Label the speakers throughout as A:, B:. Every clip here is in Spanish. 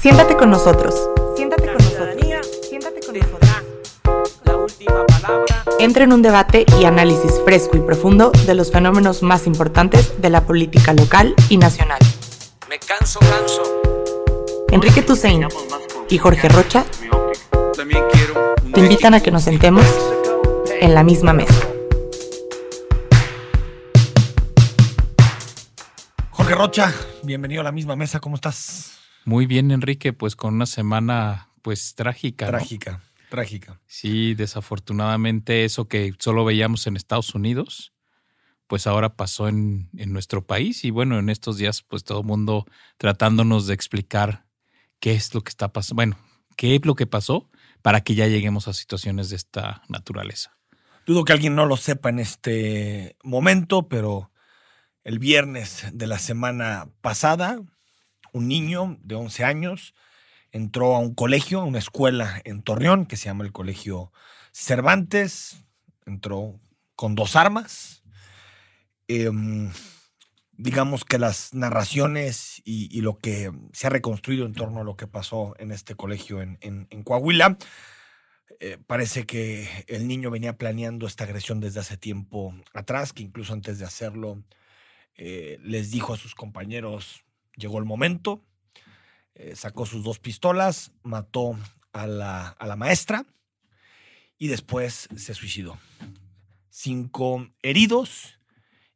A: Siéntate con nosotros. Siéntate con nosotros. Siéntate con nosotros.
B: La última palabra.
A: Entra en un debate y análisis fresco y profundo de los fenómenos más importantes de la política local y nacional.
B: Me canso, canso.
A: Enrique Tusein y Jorge Rocha te invitan a que nos sentemos en la misma mesa.
C: Jorge Rocha, bienvenido a la misma mesa, ¿cómo estás?
D: Muy bien, Enrique, pues con una semana pues trágica. ¿no?
C: Trágica, trágica.
D: Sí, desafortunadamente eso que solo veíamos en Estados Unidos, pues ahora pasó en, en nuestro país y bueno, en estos días pues todo el mundo tratándonos de explicar qué es lo que está pasando, bueno, qué es lo que pasó para que ya lleguemos a situaciones de esta naturaleza.
C: Dudo que alguien no lo sepa en este momento, pero el viernes de la semana pasada, un niño de 11 años entró a un colegio, a una escuela en Torreón, que se llama el Colegio Cervantes. Entró con dos armas. Em, digamos que las narraciones y, lo que se ha reconstruido en torno a lo que pasó en este colegio en Coahuila, eh, parece que el niño venía planeando esta agresión desde hace tiempo atrás, que incluso antes de hacerlo eh, les dijo a sus compañeros, llegó el momento, eh, sacó sus dos pistolas, mató a la, a la maestra y después se suicidó. Cinco heridos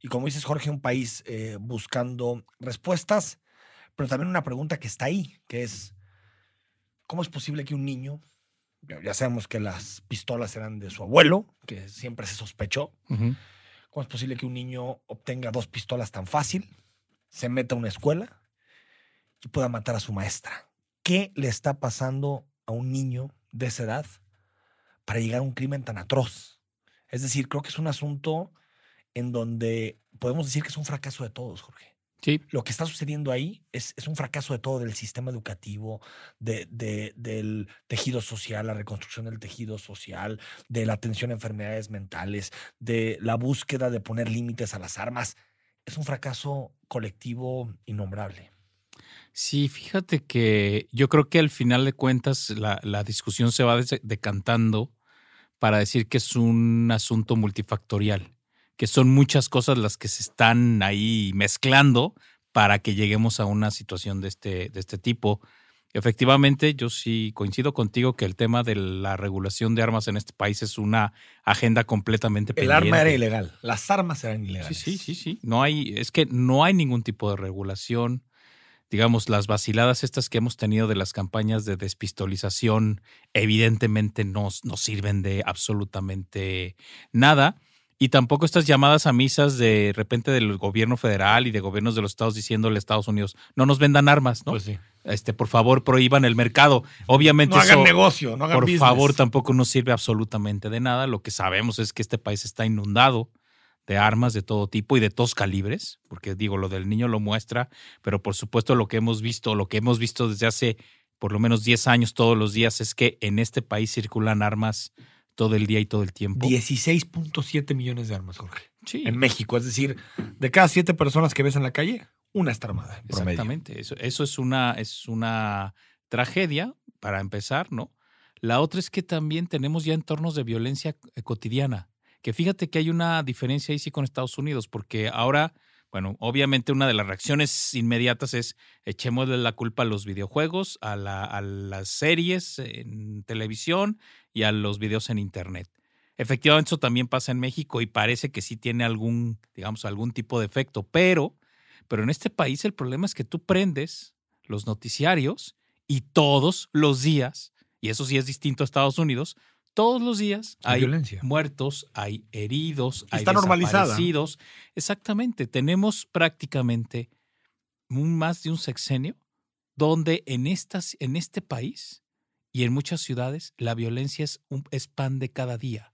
C: y como dices Jorge, un país eh, buscando respuestas, pero también una pregunta que está ahí, que es, ¿cómo es posible que un niño, ya sabemos que las pistolas eran de su abuelo, que siempre se sospechó. ¿Cómo es posible que un niño obtenga dos pistolas tan fácil, se meta a una escuela y pueda matar a su maestra? ¿Qué le está pasando a un niño de esa edad para llegar a un crimen tan atroz? Es decir, creo que es un asunto en donde podemos decir que es un fracaso de todos, Jorge.
D: Sí,
C: Lo que está sucediendo ahí es, es un fracaso de todo, del sistema educativo, de- de- del tejido social, la reconstrucción del tejido social, de la atención a enfermedades mentales, de la búsqueda de poner límites a las armas. Es un fracaso colectivo innombrable.
D: Sí, fíjate que yo creo que al final de cuentas la, la discusión se va decantando para decir que es un asunto multifactorial, que son muchas cosas las que se están ahí mezclando para que lleguemos a una situación de este, de este tipo. Efectivamente, yo sí coincido contigo que el tema de la regulación de armas en este país es una agenda completamente
C: El
D: pendiente.
C: arma era ilegal, las armas eran
D: Sí,
C: ilegales.
D: sí, sí, sí. No hay, es que no hay ningún tipo de regulación. Digamos, las vaciladas estas que hemos tenido de las campañas de despistolización, evidentemente no, no sirven de absolutamente nada. Y tampoco estas llamadas a misas de repente del gobierno federal y de gobiernos de los estados diciéndole a Estados Unidos, no nos vendan armas, ¿no?
C: Pues sí.
D: Este, por favor, prohíban el mercado. Obviamente
C: No hagan
D: eso-
C: negocio, no hagan
D: por
C: business.
D: favor, tampoco nos sirve absolutamente de nada. Lo que sabemos es que este país está inundado de armas de todo tipo y de todos calibres, porque digo, lo del niño lo muestra, pero por supuesto lo que hemos visto, lo que hemos visto desde hace por lo menos 10 años todos los días es que en este país circulan armas todo el día y todo el tiempo.
C: 16.7 millones de armas, Jorge.
D: Sí,
C: En México, es decir, de cada siete personas que ves en la calle, una está armada. en promedio.
D: Exactamente, eso, eso es, una, es una tragedia para empezar, ¿no? La otra es que también tenemos ya entornos de violencia eh, cotidiana, que fíjate que hay una diferencia ahí sí con Estados Unidos, porque ahora, bueno, obviamente una de las reacciones inmediatas es echémosle la culpa a los videojuegos, a, la- a las series en televisión y a los videos en Internet. Efectivamente, eso también pasa en México y parece que sí tiene algún, digamos, algún tipo de efecto, pero pero en este país el problema es que tú prendes los noticiarios y todos los días, y eso sí es distinto a Estados Unidos, todos los días
C: Hay violencia.
D: muertos, hay heridos, hay
C: Está normalizada.
D: desaparecidos. Exactamente, tenemos prácticamente un- más de un sexenio donde en, estas, en este país y en muchas ciudades la violencia es, un, es pan de cada día.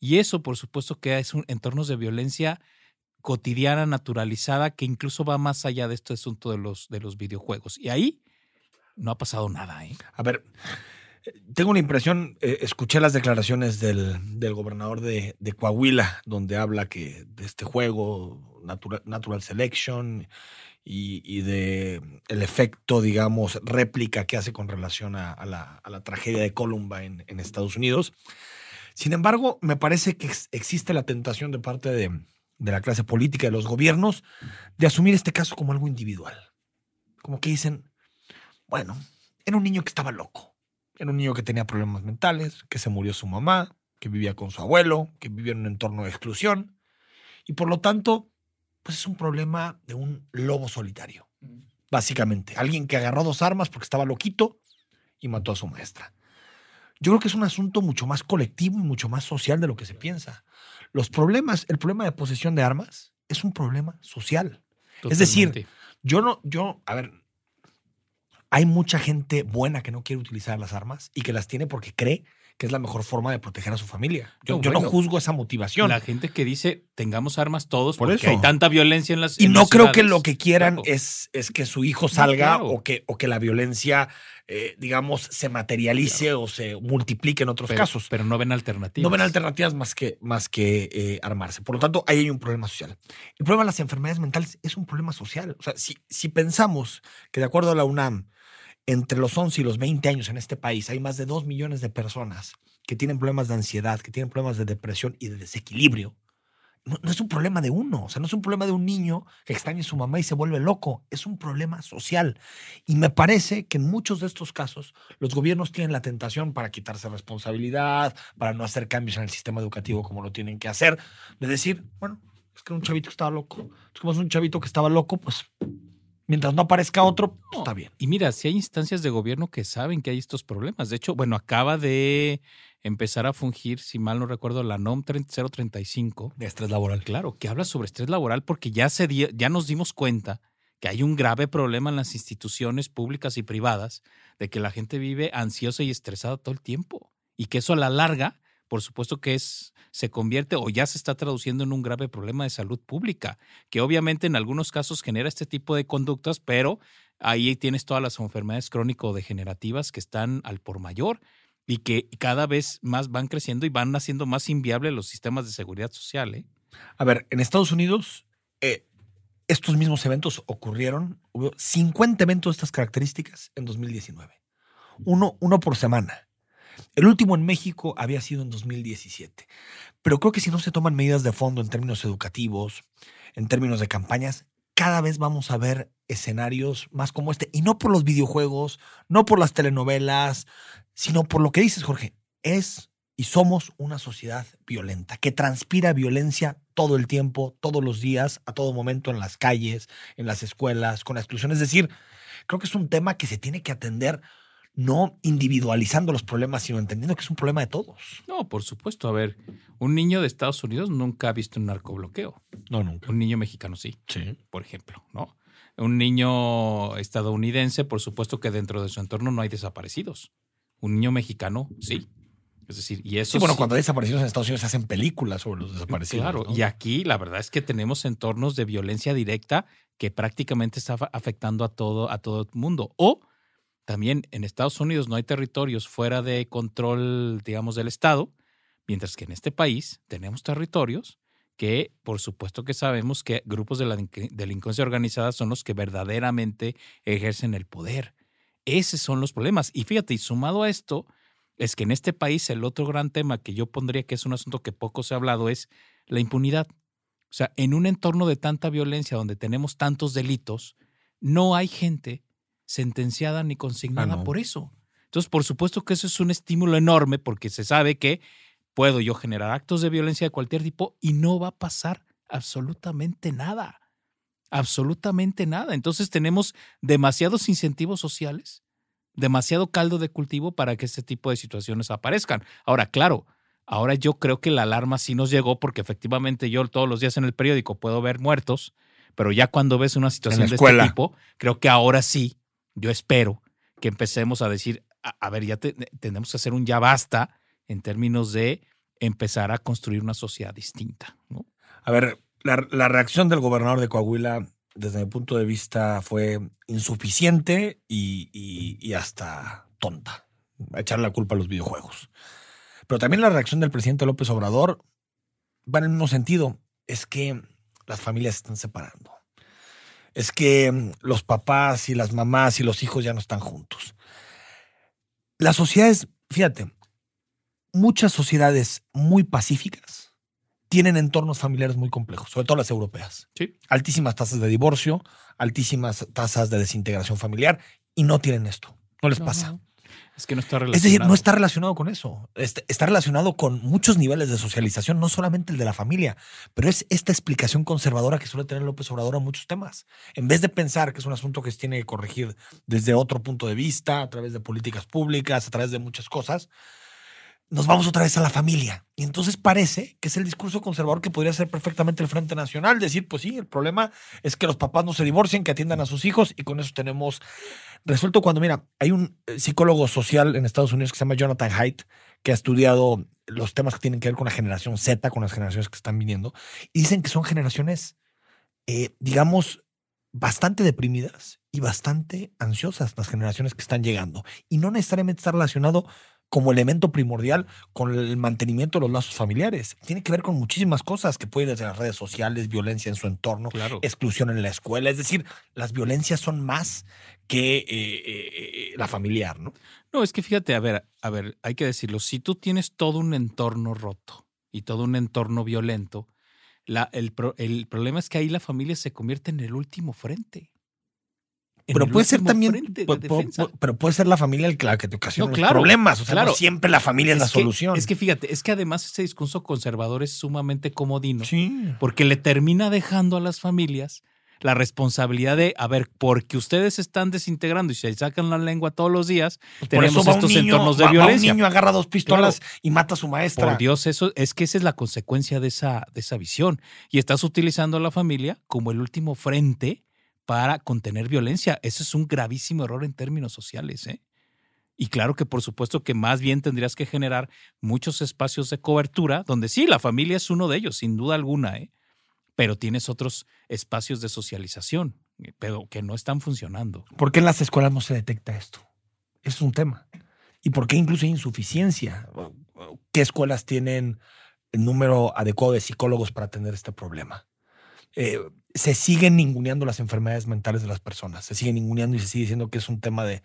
D: Y eso, por supuesto, que es un entornos de violencia cotidiana, naturalizada, que incluso va más allá de este asunto de los, de los videojuegos. Y ahí no ha pasado nada, ¿eh?
C: A ver, tengo una impresión, eh, escuché las declaraciones del, del gobernador de, de Coahuila, donde habla que de este juego, Natural, natural Selection, y, y de el efecto, digamos, réplica que hace con relación a, la, a la tragedia de Columbine en, en Estados Unidos. Sin embargo, me parece que ex- existe la tentación de parte de, de la clase política, de los gobiernos, de asumir este caso como algo individual. Como que dicen, bueno, era un niño que estaba loco. Era un niño que tenía problemas mentales, que se murió su mamá, que vivía con su abuelo, que vivía en un entorno de exclusión. Y por lo tanto, pues es un problema de un lobo solitario. Básicamente, alguien que agarró dos armas porque estaba loquito y mató a su maestra. Yo creo que es un asunto mucho más colectivo y mucho más social de lo que se piensa. Los problemas, el problema de posesión de armas es un problema social. Es decir. Yo no, yo, a ver, hay mucha gente buena que no quiere utilizar las armas y que las tiene porque cree que es la mejor forma de proteger a su familia. Yo,
D: No,
C: yo no
D: bueno.
C: juzgo esa motivación.
D: la gente que dice tengamos armas todos
C: Por
D: porque
C: eso.
D: hay tanta violencia en las
C: y
D: en
C: no
D: las
C: creo que lo que quieran
D: Claro.
C: es, es que su hijo salga
D: claro.
C: o, que, o que la violencia, eh, digamos, se materialice o se multiplique en otros
D: pero,
C: casos.
D: pero no ven alternativas.
C: No ven alternativas más que, más que eh, armarse. Por lo tanto, ahí hay un problema social. El problema de las enfermedades mentales es un problema social. O sea, si, si pensamos que de acuerdo a la UNAM, entre los 11 y los 20 años en este país hay más de 2 millones de personas que tienen problemas de ansiedad, que tienen problemas de depresión y de desequilibrio. No, es un problema de uno, o sea, no es un problema de un niño que extraña a su mamá y se vuelve loco, es un problema social. Y me parece que en muchos de estos casos los gobiernos tienen la tentación para quitarse responsabilidad, para no hacer cambios en el sistema educativo como lo tienen que hacer, de decir, bueno, es que era un chavito que estaba loco. Entonces, como es un chavito que estaba loco, pues mientras no aparezca otro, pues, está bien.
D: Y mira, si hay instancias de gobierno que saben que hay estos problemas. De hecho, bueno, acaba de empezar a fungir, si mal no recuerdo, la NOM 035.
C: De estrés laboral.
D: Claro, que habla sobre estrés laboral porque ya, se di- ya nos dimos cuenta que hay un grave problema en las instituciones públicas y privadas de que la gente vive ansiosa y estresada todo el tiempo y que eso a la larga, por supuesto que es se convierte o ya se está traduciendo en un grave problema de salud pública, que obviamente en algunos casos genera este tipo de conductas, pero ahí tienes todas las enfermedades crónico-degenerativas que están al por mayor y que cada vez más van creciendo y van haciendo más inviables los sistemas de seguridad social. ¿eh?
C: A ver, en Estados Unidos, eh, estos mismos eventos ocurrieron, hubo 50 eventos de estas características en 2019. Uno, uno por semana. El último en México había sido en 2017. Pero creo que si no se toman medidas de fondo en términos educativos, en términos de campañas, cada vez vamos a ver escenarios más como este. Y no por los videojuegos, no por las telenovelas, sino por lo que dices, Jorge. Es y somos una sociedad violenta, que transpira violencia todo el tiempo, todos los días, a todo momento en las calles, en las escuelas, con la exclusión. Es decir, creo que es un tema que se tiene que atender no individualizando los problemas, sino entendiendo que es un problema de todos.
D: No, por supuesto. A ver, un niño de Estados Unidos nunca ha visto un narcobloqueo.
C: No, nunca.
D: Un niño mexicano sí,
C: Sí.
D: por ejemplo, ¿no? Un niño estadounidense, por supuesto que dentro de su entorno no hay desaparecidos. Un niño mexicano, sí. Es decir, y eso
C: Sí, bueno,
D: sí-
C: cuando hay desaparecidos en Estados Unidos se hacen películas sobre los desaparecidos.
D: Claro,
C: ¿no?
D: y aquí la verdad es que tenemos entornos de violencia directa que prácticamente está afectando a todo, a todo el mundo. O también en Estados Unidos no hay territorios fuera de control, digamos, del Estado, mientras que en este país tenemos territorios que por supuesto que sabemos que grupos de la delincuencia organizada son los que verdaderamente ejercen el poder. Esos son los problemas. Y fíjate, y sumado a esto, es que en este país el otro gran tema que yo pondría que es un asunto que poco se ha hablado es la impunidad. O sea, en un entorno de tanta violencia donde tenemos tantos delitos, no hay gente sentenciada ni consignada
C: Ah, no.
D: por eso. Entonces, por supuesto que eso es un estímulo enorme porque se sabe que puedo yo generar actos de violencia de cualquier tipo y no va a pasar absolutamente nada. Absolutamente nada. Entonces tenemos demasiados incentivos sociales, demasiado caldo de cultivo para que este tipo de situaciones aparezcan. Ahora, claro, ahora yo creo que la alarma sí nos llegó porque efectivamente yo todos los días en el periódico puedo ver muertos, pero ya cuando ves una situación de este tipo, creo que ahora sí, yo espero que empecemos a decir, a, ver, ya te- tenemos que hacer un ya basta en términos de empezar a construir una sociedad distinta.
C: A ver, la, reacción del gobernador de Coahuila, desde mi punto de vista, fue insuficiente y, y- hasta tonta. A echarle la culpa a los videojuegos. Pero también la reacción del presidente López Obrador va en el mismo sentido. Es que las familias se están separando. Es que mm, los papás y las mamás y los hijos ya no están juntos. Las sociedades, fíjate, muchas sociedades muy pacíficas tienen entornos familiares muy complejos, sobre todo las europeas.
D: Sí.
C: Altísimas tasas de divorcio, altísimas tasas de desintegración familiar y no tienen esto. No les
D: No,
C: pasa.
D: no. Es que no está relacionado.
C: Es decir, no está relacionado con eso. Este- Está relacionado con muchos niveles de socialización, no solamente el de la familia, pero es esta explicación conservadora que suele tener López Obrador a muchos temas. En vez de pensar que es un asunto que se tiene que corregir desde otro punto de vista, a través de políticas públicas, a través de muchas cosas, nos vamos otra vez a la familia. Y entonces parece que es el discurso conservador que podría ser perfectamente el Frente Nacional, decir, pues sí, el problema es que los papás no se divorcien, que atiendan a sus hijos y con eso tenemos resuelto cuando, mira, hay un eh, psicólogo social en Estados Unidos que se llama Jonathan Haidt, que ha estudiado los temas que tienen que ver con la generación Z, con las generaciones que están viniendo, y dicen que son generaciones, eh, digamos, bastante deprimidas y bastante ansiosas las generaciones que están llegando. Y no necesariamente está relacionado como elemento primordial con el mantenimiento de los lazos familiares. Tiene que ver con muchísimas cosas que pueden desde las redes sociales, violencia en su entorno,
D: Claro.
C: exclusión en la escuela. Es decir, las violencias son más que eh, eh, eh, la familiar, ¿no?
D: No, es que fíjate, a ver, a ver, hay que decirlo. Si tú tienes todo un entorno roto y todo un entorno violento, la, el, pro- el problema es que ahí la familia se convierte en el último frente.
C: Pero puede ser también, pero puede ser la familia el que, la que te ocasiona
D: No,
C: los
D: claro,
C: problemas. O sea,
D: claro.
C: no siempre la familia es, la
D: que-
C: solución.
D: Es que fíjate, es que además ese discurso conservador es sumamente comodino.
C: sí.
D: porque le termina dejando a las familias la responsabilidad de, a ver, porque ustedes están desintegrando y se sacan la lengua todos los días,
C: Pues
D: tenemos estos
C: niño-
D: entornos de
C: va- va
D: violencia.
C: un niño agarra dos pistolas y mata a su maestra.
D: Por Dios, eso es que esa es la consecuencia de esa, de esa visión. Y estás utilizando a la familia como el último frente para contener violencia. Eso es un gravísimo error en términos sociales. ¿eh? Y claro que por supuesto que más bien tendrías que generar muchos espacios de cobertura, donde sí, la familia es uno de ellos, sin duda alguna, ¿eh? pero tienes otros espacios de socialización, eh, pero que no están funcionando.
C: ¿Por qué en las escuelas no se detecta esto? Es un tema. ¿Y por qué incluso hay insuficiencia? ¿Qué escuelas tienen el número adecuado de psicólogos para atender este problema? Eh, se siguen ninguneando las enfermedades mentales de las personas. Se siguen ninguneando y se sigue diciendo que es un tema de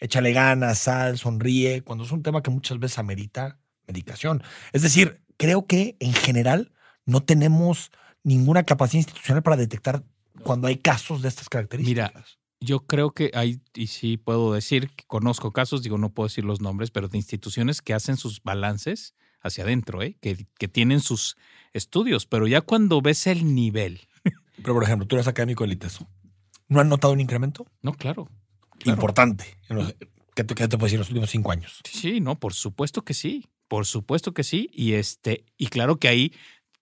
C: échale ganas, sal, sonríe, cuando es un tema que muchas veces amerita medicación. Es decir, creo que en general no tenemos ninguna capacidad institucional para detectar cuando hay casos de estas características.
D: Yo creo que hay, y sí puedo decir, que conozco casos, digo, no puedo decir los nombres, pero de instituciones que hacen sus balances hacia adentro, ¿eh? que, que tienen sus estudios, pero ya cuando ves el nivel.
C: Pero, por ejemplo, tú eres académico del ITESO. ¿No han notado un incremento?
D: No, claro. claro.
C: Importante. ¿qué, te, qué te puedo decir? En los últimos cinco años.
D: Sí, no, por supuesto que sí. Por supuesto que sí. Y este, y claro que ahí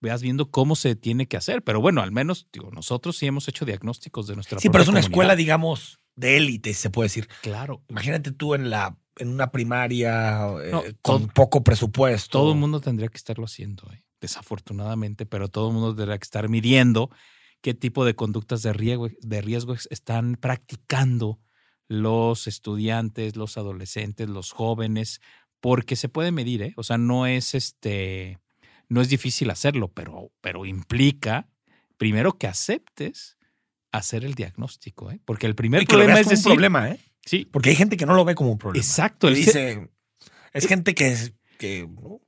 D: veas viendo cómo se tiene que hacer. Pero bueno, al menos, digo, nosotros sí hemos hecho diagnósticos de nuestra
C: Sí, pero es una
D: comunidad.
C: escuela, digamos, de élite, se puede decir.
D: Claro.
C: Imagínate tú en la en una primaria eh, con
D: todo-
C: poco presupuesto.
D: Todo el mundo tendría que estarlo haciendo, ¿eh? desafortunadamente, pero todo el mundo tendría que estar midiendo qué tipo de conductas de riesgo, de riesgo están practicando los estudiantes, los adolescentes, los jóvenes, porque se puede medir, ¿eh? O sea, no es este, no es difícil hacerlo, pero, pero implica primero que aceptes hacer el diagnóstico, ¿eh? Porque el primer
C: Y que lo
D: problema
C: veas
D: es
C: como un
D: decir,
C: problema, ¿eh?
D: Sí,
C: Porque hay gente que no lo ve como un problema.
D: exacto, el-
C: dice, es gente que es que ¿no?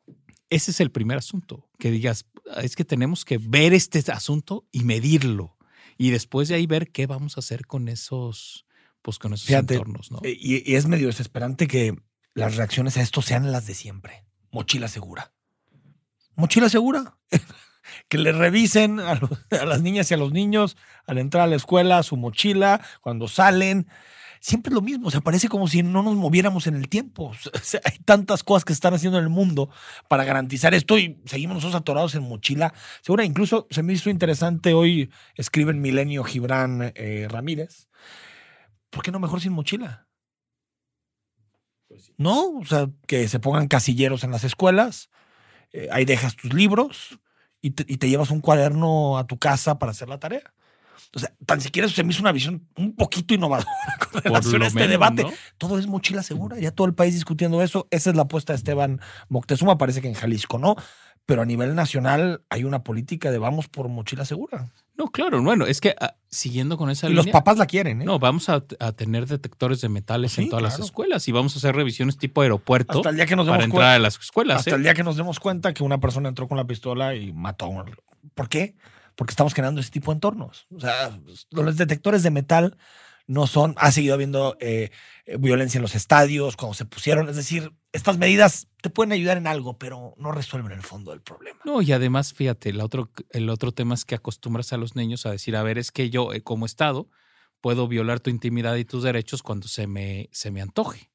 D: Ese es el primer asunto, que digas, es que tenemos que ver este asunto y medirlo. Y después de ahí ver qué vamos a hacer con esos, pues con esos
C: Fíjate,
D: entornos, ¿no?
C: Eh, Y, y es medio desesperante que las reacciones a esto sean las de siempre. Mochila segura. Mochila segura. que le revisen a, los- a las niñas y a los niños al entrar a la escuela su mochila, cuando salen. Siempre es lo mismo. O sea, parece como si no nos moviéramos en el tiempo. O sea, hay tantas cosas que se están haciendo en el mundo para garantizar esto y seguimos nosotros atorados en mochila segura. Incluso se me hizo interesante hoy, escribe en Milenio Gibran eh, Ramírez. ¿Por qué no mejor sin mochila? ¿no? O sea, que se pongan casilleros en las escuelas, eh, ahí dejas tus libros y te, y te llevas un cuaderno a tu casa para hacer la tarea. O sea, tan siquiera se me hizo una visión un poquito innovadora con relación a este
D: menos,
C: debate.
D: ¿no?
C: Todo es mochila segura, ya todo el país discutiendo eso. Esa es la apuesta de Esteban Moctezuma, parece que en Jalisco no, pero a nivel nacional hay una política de vamos por mochila segura.
D: No, claro, bueno, es que ah, siguiendo con esa
C: Y los
D: línea,
C: papás la quieren, ¿eh?
D: no, vamos a, a tener detectores de metales
C: Sí,
D: en todas
C: claro.
D: las escuelas y vamos a hacer revisiones tipo aeropuerto
C: Hasta el día que nos
D: para
C: demos
D: entrar a las escuelas.
C: Hasta
D: ¿eh?
C: el día que nos demos cuenta que una persona entró con la pistola y mató a un... ¿Por qué? Porque estamos generando ese tipo de entornos. O sea, los detectores de metal no son... Ha seguido habiendo eh, eh, violencia en los estadios, cuando se pusieron. Es decir, estas medidas te pueden ayudar en algo, pero no resuelven el fondo del problema.
D: No, y además, fíjate, el otro, el otro tema es que acostumbras a los niños a decir, a ver, es que yo eh, como Estado puedo violar tu intimidad y tus derechos cuando se me, se me antoje.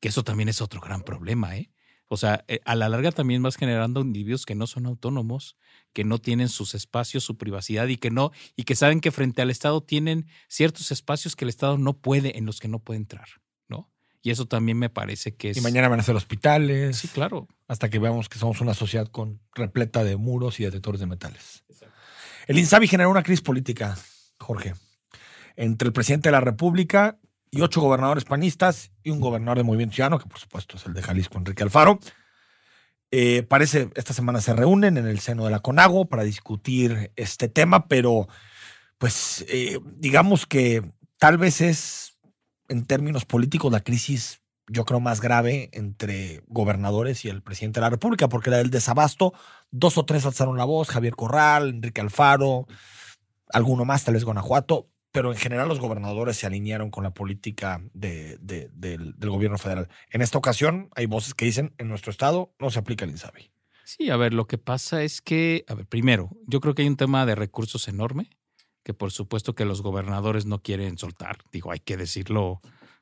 D: Que eso también es otro gran problema, ¿eh? O sea, eh, a la larga también vas generando individuos que no son autónomos, que no tienen sus espacios, su privacidad y que no, y que saben que frente al Estado tienen ciertos espacios que el Estado no puede, en los que no puede entrar, ¿no? Y eso también me parece que es.
C: Y mañana van a ser hospitales.
D: Sí, claro.
C: hasta que veamos que somos una sociedad con repleta de muros y detectores de metales. El INSABI generó una crisis política, Jorge, entre el presidente de la República y ocho gobernadores panistas y un gobernador de Movimiento Ciudadano, que por supuesto es el de Jalisco, Enrique Alfaro. Eh, parece, esta semana se reúnen en el seno de la CONAGO para discutir este tema, pero pues eh, digamos que tal vez es, en términos políticos, la crisis yo creo, más grave entre gobernadores y el presidente de la República, porque era el desabasto. Dos o tres alzaron la voz, Javier Corral, Enrique Alfaro, alguno más, tal vez Guanajuato, pero en general los gobernadores se alinearon con la política de- de- del, del gobierno federal. En esta ocasión hay voces que dicen, en nuestro estado no se aplica el INSABI.
D: Sí, a ver, lo que pasa es que, a ver, primero, yo creo que hay un tema de recursos enorme, que por supuesto que los gobernadores no quieren soltar, digo, hay que decirlo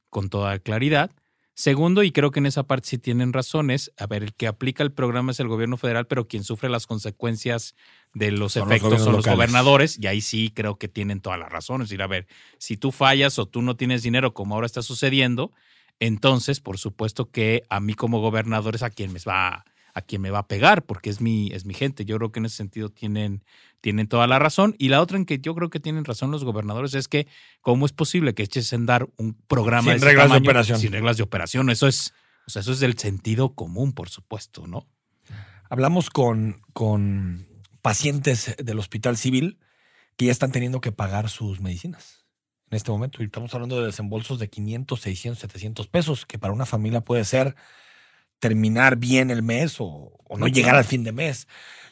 D: con toda claridad. Segundo, y creo que en esa parte sí tienen razones, a ver, el que aplica el programa es el gobierno federal, pero quien sufre las consecuencias de los
C: Son
D: efectos son los gobernadores, y ahí sí creo que tienen toda la razón. Es decir, a ver, si tú fallas o tú no tienes dinero como ahora está sucediendo, entonces, por supuesto que a mí como gobernador es a quien me va a quien me va a pegar, porque es mi, es mi gente. Yo creo que en ese sentido tienen, tienen toda la razón. Y la otra en que yo creo que tienen razón los gobernadores es que, ¿cómo es posible que eches en dar un programa
C: Sin reglas de operación.
D: Sin reglas de operación. Eso es, o sea, eso es del sentido común, por supuesto, ¿no?
C: Hablamos con, con pacientes del hospital civil que ya están teniendo que pagar sus medicinas en este momento. Y estamos hablando de desembolsos de 500, 600, 700 pesos, que para una familia puede ser terminar bien el mes o, o no llegar al fin de mes.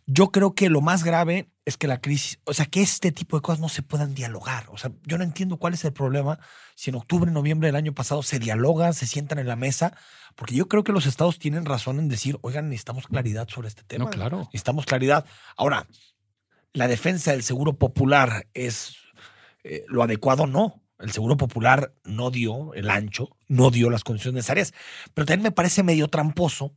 C: Yo creo que lo más grave es que la crisis, o sea, que este tipo de cosas no se puedan dialogar. O sea, yo no entiendo cuál es el problema si en octubre, noviembre del año pasado se dialogan, se sientan en la mesa, porque yo creo que los estados tienen razón en decir, oigan, necesitamos claridad sobre este tema.
D: No, claro.
C: Necesitamos claridad. Ahora, la defensa del seguro popular es eh, lo adecuado, no. El seguro popular no dio el ancho, no dio las condiciones necesarias, pero también me parece medio tramposo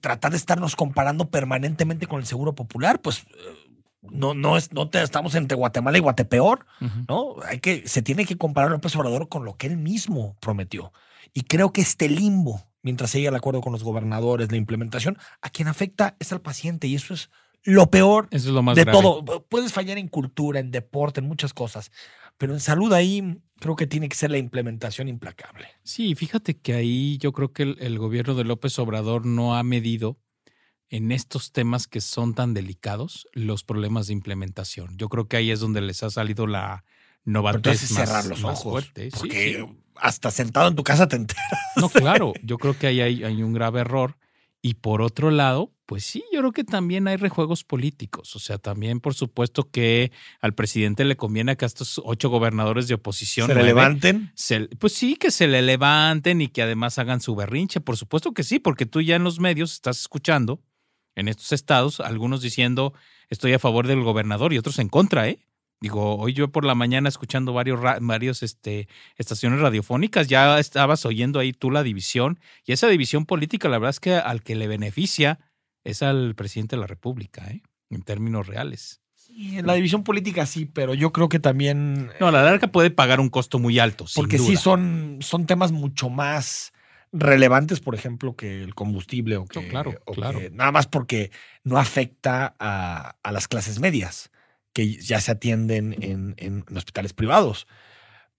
C: tratar de estarnos comparando permanentemente con el seguro popular, pues eh, no, no, es, no te, estamos entre Guatemala y Guatepeor. ¿no? Hay que, se tiene que comparar López Obrador con lo que él mismo prometió. Y creo que este limbo, mientras se llegue al acuerdo con los gobernadores, la implementación, a quien afecta es al paciente y eso es lo peor
D: Eso es lo más
C: de
D: grave.
C: todo. Puedes fallar en cultura, en deporte, en muchas cosas, pero en salud ahí creo que tiene que ser la implementación implacable.
D: Sí, fíjate que ahí yo creo que el, el gobierno de López Obrador no ha medido en estos temas que son tan delicados los problemas de implementación. Yo creo que ahí es donde les ha salido la novatez
C: entonces
D: más,
C: cerrar los
D: más
C: ojos.
D: fuerte. Sí,
C: Porque
D: sí.
C: hasta sentado en tu casa te enteras.
D: No, claro, yo creo que ahí hay, hay un grave error. Y por otro lado, pues sí, yo creo que también hay rejuegos políticos. O sea, también por supuesto que al presidente le conviene que a estos ocho gobernadores de oposición
C: Se le levanten.
D: se- pues sí, que se le levanten y que además hagan su berrinche. Por supuesto que sí, porque tú ya en los medios estás escuchando en estos estados algunos diciendo estoy a favor del gobernador y otros en contra, ¿eh? Digo, hoy yo por la mañana escuchando varios, varios este, estaciones radiofónicas, ya estabas oyendo ahí tú la división. Y esa división política, la verdad es que al que le beneficia es al presidente de la República, ¿eh? En términos reales.
C: Sí, en la división política sí, pero yo creo que también.
D: No, a la larga puede pagar un costo muy alto. sin
C: porque sí son, son temas mucho más relevantes, por ejemplo, que el combustible o que,
D: No, claro,
C: o
D: claro.
C: que- nada más porque no afecta a, a las clases medias que ya se atienden en, en hospitales privados.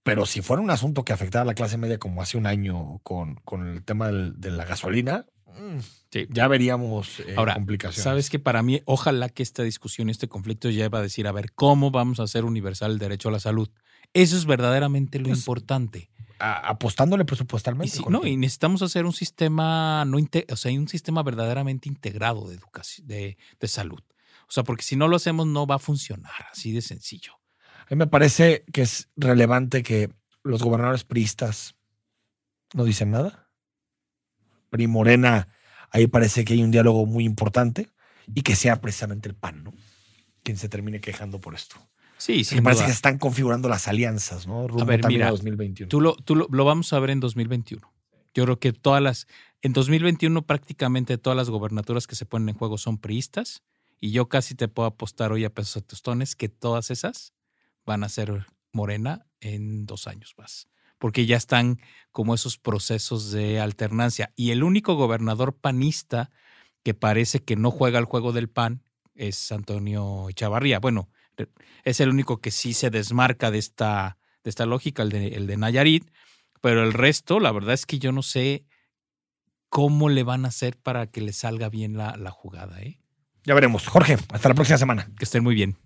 C: Pero si fuera un asunto que afectara a la clase media como hace un año con, con el tema del- de la gasolina, mm,
D: Sí.
C: ya veríamos eh,
D: Ahora,
C: complicaciones.
D: Sabes que para mí, ojalá que esta discusión y este conflicto lleve a decir, a ver, ¿cómo vamos a hacer universal el derecho a la salud? Eso es verdaderamente lo
C: Pues,
D: importante.
C: A- apostándole
D: Y
C: presupuestalmente.
D: sí,
C: Jorge.
D: no, y necesitamos hacer un sistema, no o sea, un sistema verdaderamente integrado de educación, de, de salud. O sea, porque si no lo hacemos, no va a funcionar, así de sencillo.
C: A mí me parece que es relevante que los gobernadores priistas no dicen nada. PRI Morena, ahí parece que hay un diálogo muy importante y que sea precisamente el PAN, ¿no? Quien se termine quejando por esto.
D: Sí,
C: Me
D: sin
C: parece
D: duda.
C: que se están configurando las alianzas, ¿no? Rumbo
D: ver,
C: también
D: mira,
C: a 2021.
D: Tú lo, tú lo, lo vamos a ver en 2021. Yo creo que todas las. En 2021, prácticamente todas las gobernaturas que se ponen en juego son priistas. Y yo casi te puedo apostar hoy a pesos a tostones que todas esas van a ser morena en dos años más. Porque ya están como esos procesos de alternancia. Y el único gobernador panista que parece que no juega el juego del PAN es Antonio Echavarría. Bueno, es el único que sí se desmarca de esta, de esta lógica, el de, el de Nayarit, pero el resto, la verdad es que yo no sé cómo le van a hacer para que le salga bien la, la jugada. ¿eh?
C: Ya veremos. Jorge, hasta la próxima semana.
D: Que estén muy bien.